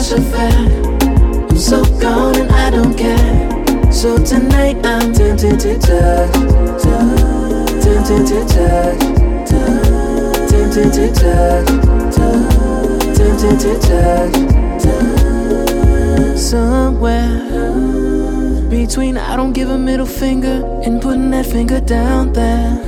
such a. I'm so gone and I don't care. So tonight I'm tempted to touch, touch tempted to touch, touch tempted to touch, touch tempted to touch, somewhere between I don't give a middle finger and putting that finger down there.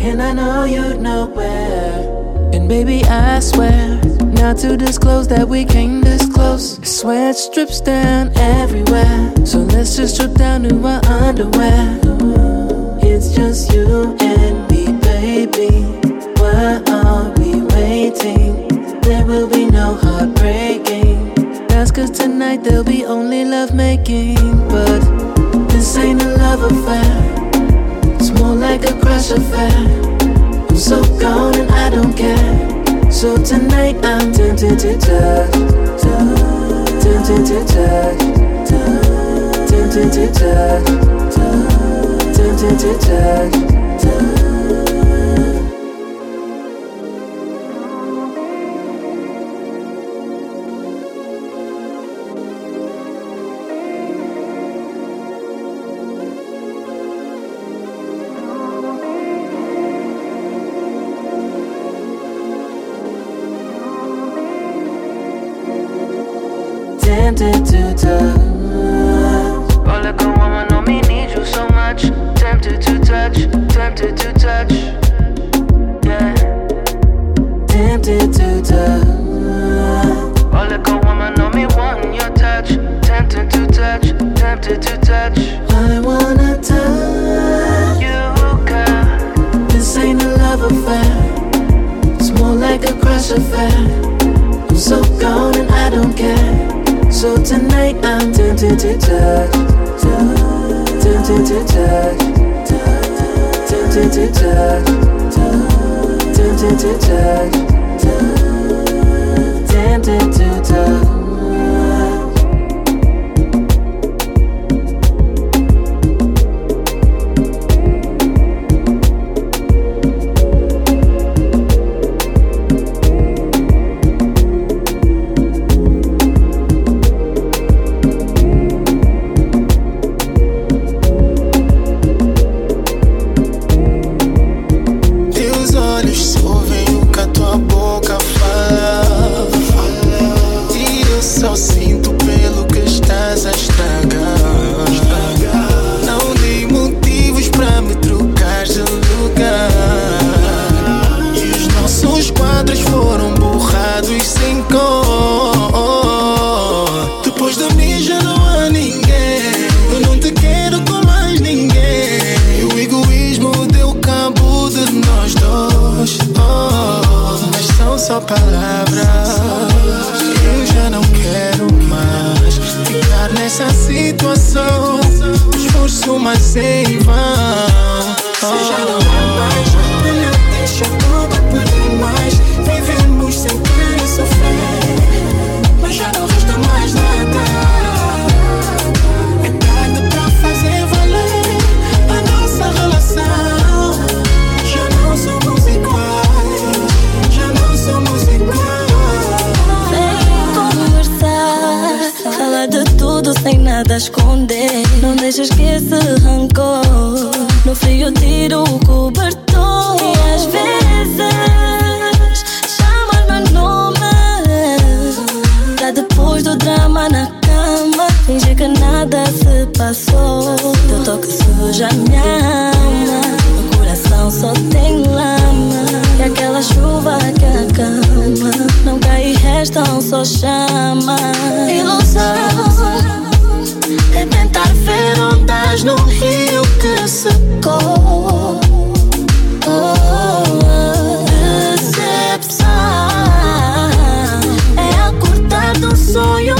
And I know you'd know where. And baby, I swear. Not to disclose that we came this close. Sweat strips down everywhere. So let's just strip down to our underwear. It's just you and me, baby. Why are we waiting? There will be no heartbreaking. That's cause tonight there'll be only lovemaking. But this ain't a love affair, it's more like a crush affair. I'm so gone and I don't care. So tonight I'm tempted to touch, tempted to touch, touch. tempted to touch, tempted to touch. só palavras. Eu já não quero mais ficar nessa situação. Esforço, mas em vão. Seja não é mais, Melhor deixa tudo por mais. Vivemos sem querer sofrer, mas já não resta mais nada. esconder. Não deixas que esse rancor no frio tiro o cobertor. E às vezes chamas meu nome. Tá depois do drama na cama. Finge que nada se passou. Teu toque suja minha alma. Meu coração só tem lama. E aquela chuva que acalma. Não cai e restam só chama. Ilusão. Tentar ver ondas no rio que secou. Oh, Decepção. É acordar de um sonho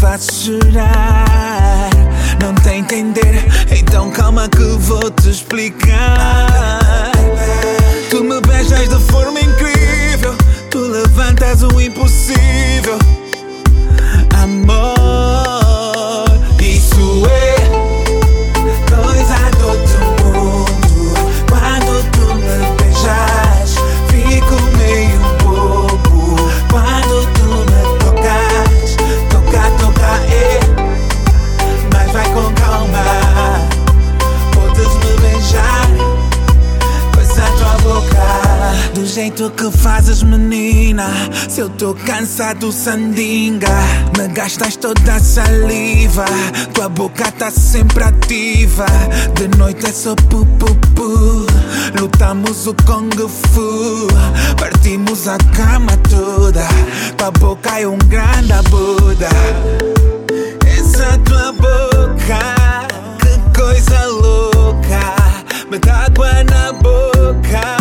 fazes chorar. Não te entender, então calma que vou te explicar. Tu me beijas de forma incrível, tu levantas o impossível. O que fazes, menina. Se eu tô cansado, sandinga. Me gastas toda a saliva. Tua boca tá sempre ativa. De noite é só pu pu pu. Lutamos o Kung Fu. Partimos a cama toda. Tua boca é um grande Buda. Essa tua boca. Que coisa louca. Me dá água na boca.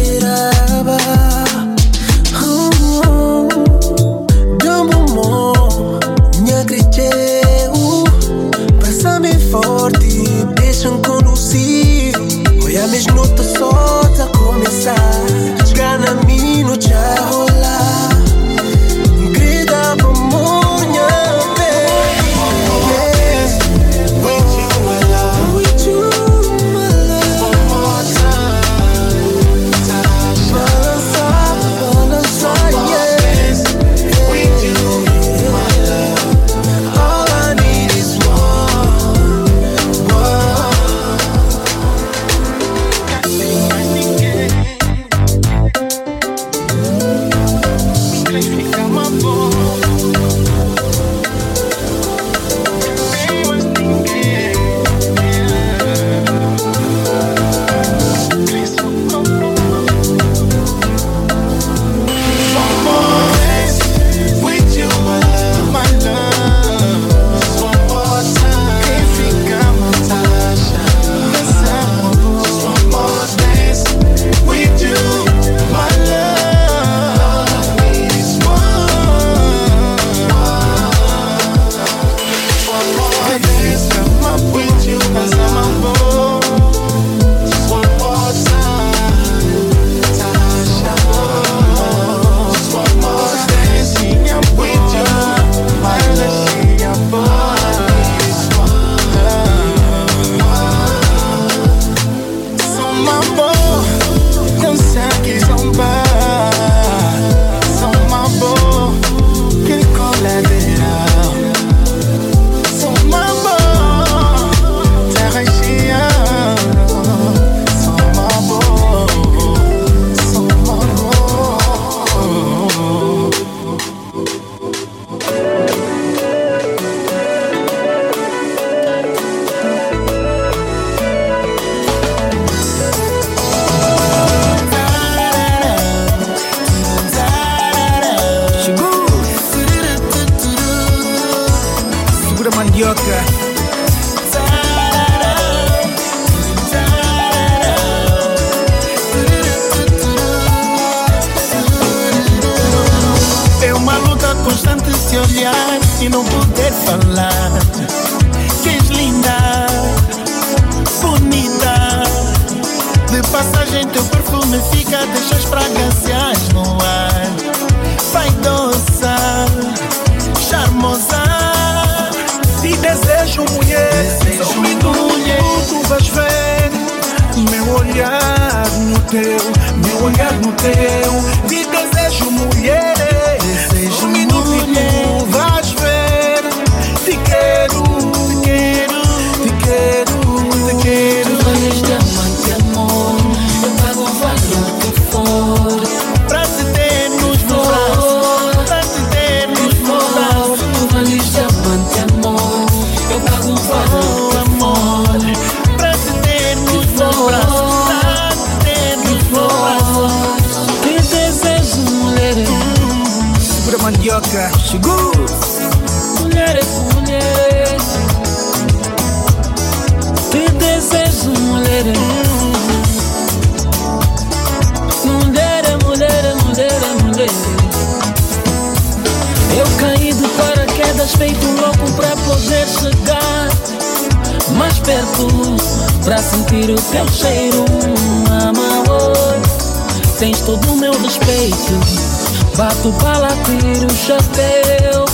it up. pick got my phone não poder falar. Que és linda, bonita. De passagem, teu perfume fica, deixa as fragancias no ar. Vaidosa, charmosa. Te desejo, mulher. Desejo, mulher. tu vais ver. Meu olhar no teu, meu olhar no teu. Te desejo, mulher. Meu respeito. Bato bala, tiro o chapéu,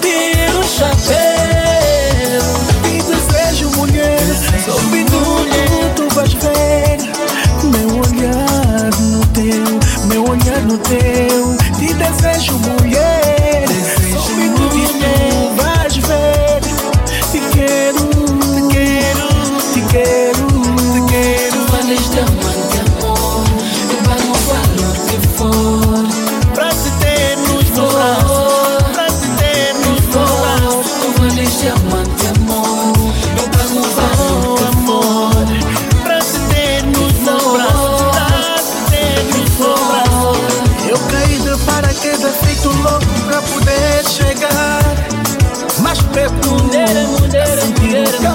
tiro o chapéu. Te desejo, mulher. Um minuto, tu vais ver. Meu olhar no teu, meu olhar no teu. Te desejo, mulher.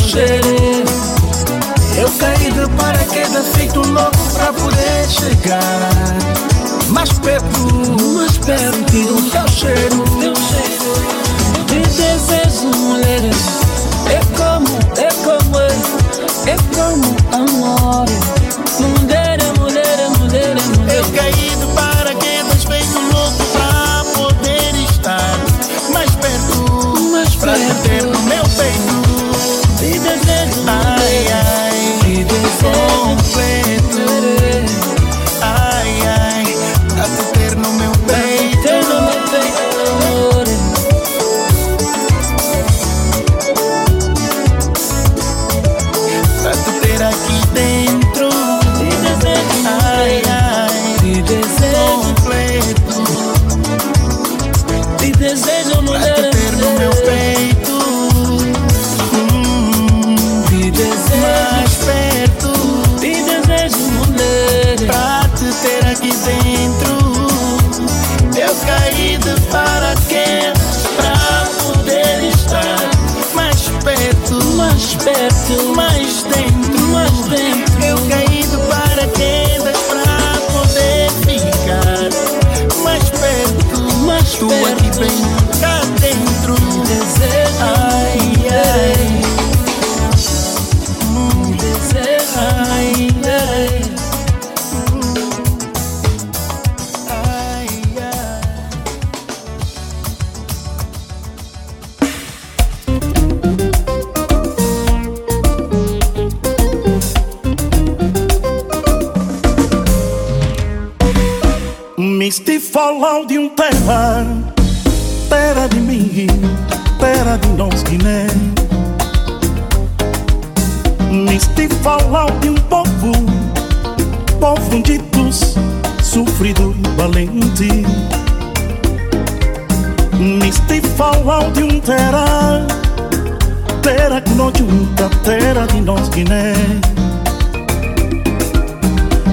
Cheiro. mulher. Eu caí de paraquedas, feito louco pra poder chegar mais perto. Mais perto. Sentir o teu cheiro. teu cheiro Te desejo, mulher É como, é como, é, é como amor perto, mais Falando de um terra, terra de mim, terra de nós Guiné. Me estive falando de um povo, povo ditos, sofrido, valente. Me estive falando de um terra, terra que não junta, terra de nós Guiné.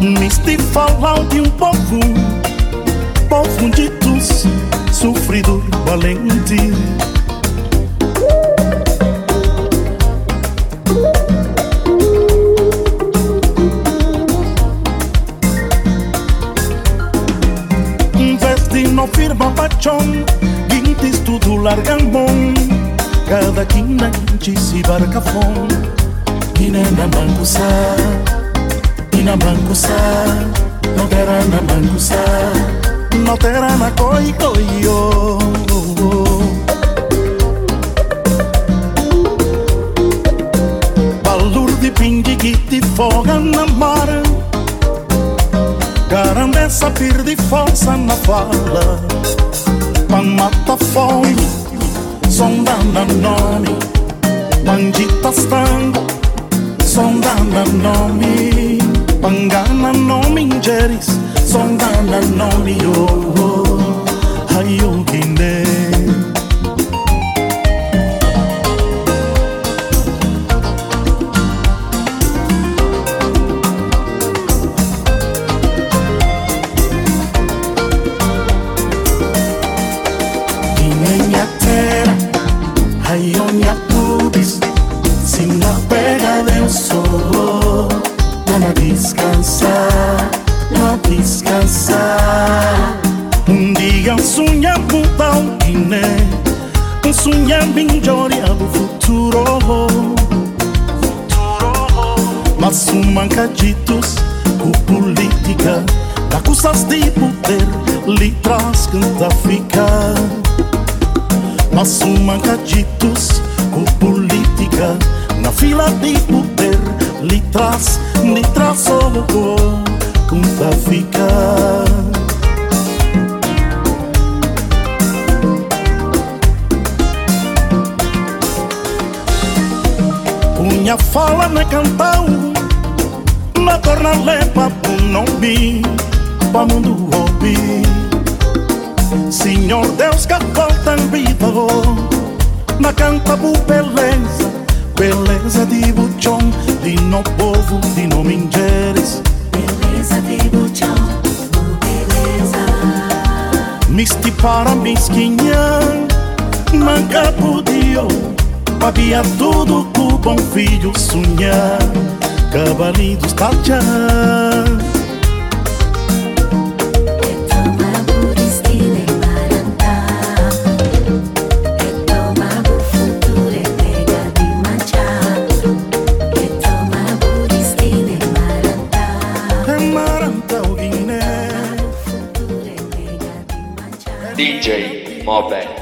Me estive falando de um povo ditos, sofrido, valente. Em vez de não firma vim diz tudo larga mão. Cada quina se barca fome Ina na mangusa Ina mangusa Não terá na mangusa Não terá na oh, oh, oh. Valor de que te foga na mar Garandessa perde força na fala Pan mata fome Sondando nome Bandita stango Sondando nome Pangana nome ingeris Sondando nome oh, oh Ai o guiné Guiné Um sonha melhoria do futuro Mas um mancaditos com política Da custas de poder Lhe traz canta ficar mas um mancaditos com política Na fila de poder Lhe traz, lhe traz Com tá ficar Punha fala na cantau Na torna lepa pro nome Pra mundo ouvir. Senhor Deus que volta em vida Na canta bu beleza Beleza de buchão De no povo, de no mingeres Beleza de buchão, beleza. Misti para mesquinha Manca podia Havia tudo que o bom filho sonhar Cavalitos talhar Toma buristine maranta. Toma bu futuro pega de manchar. Toma buristine maranta. Amaranta o Guiné Futuro pega de manchar. DJ Moben.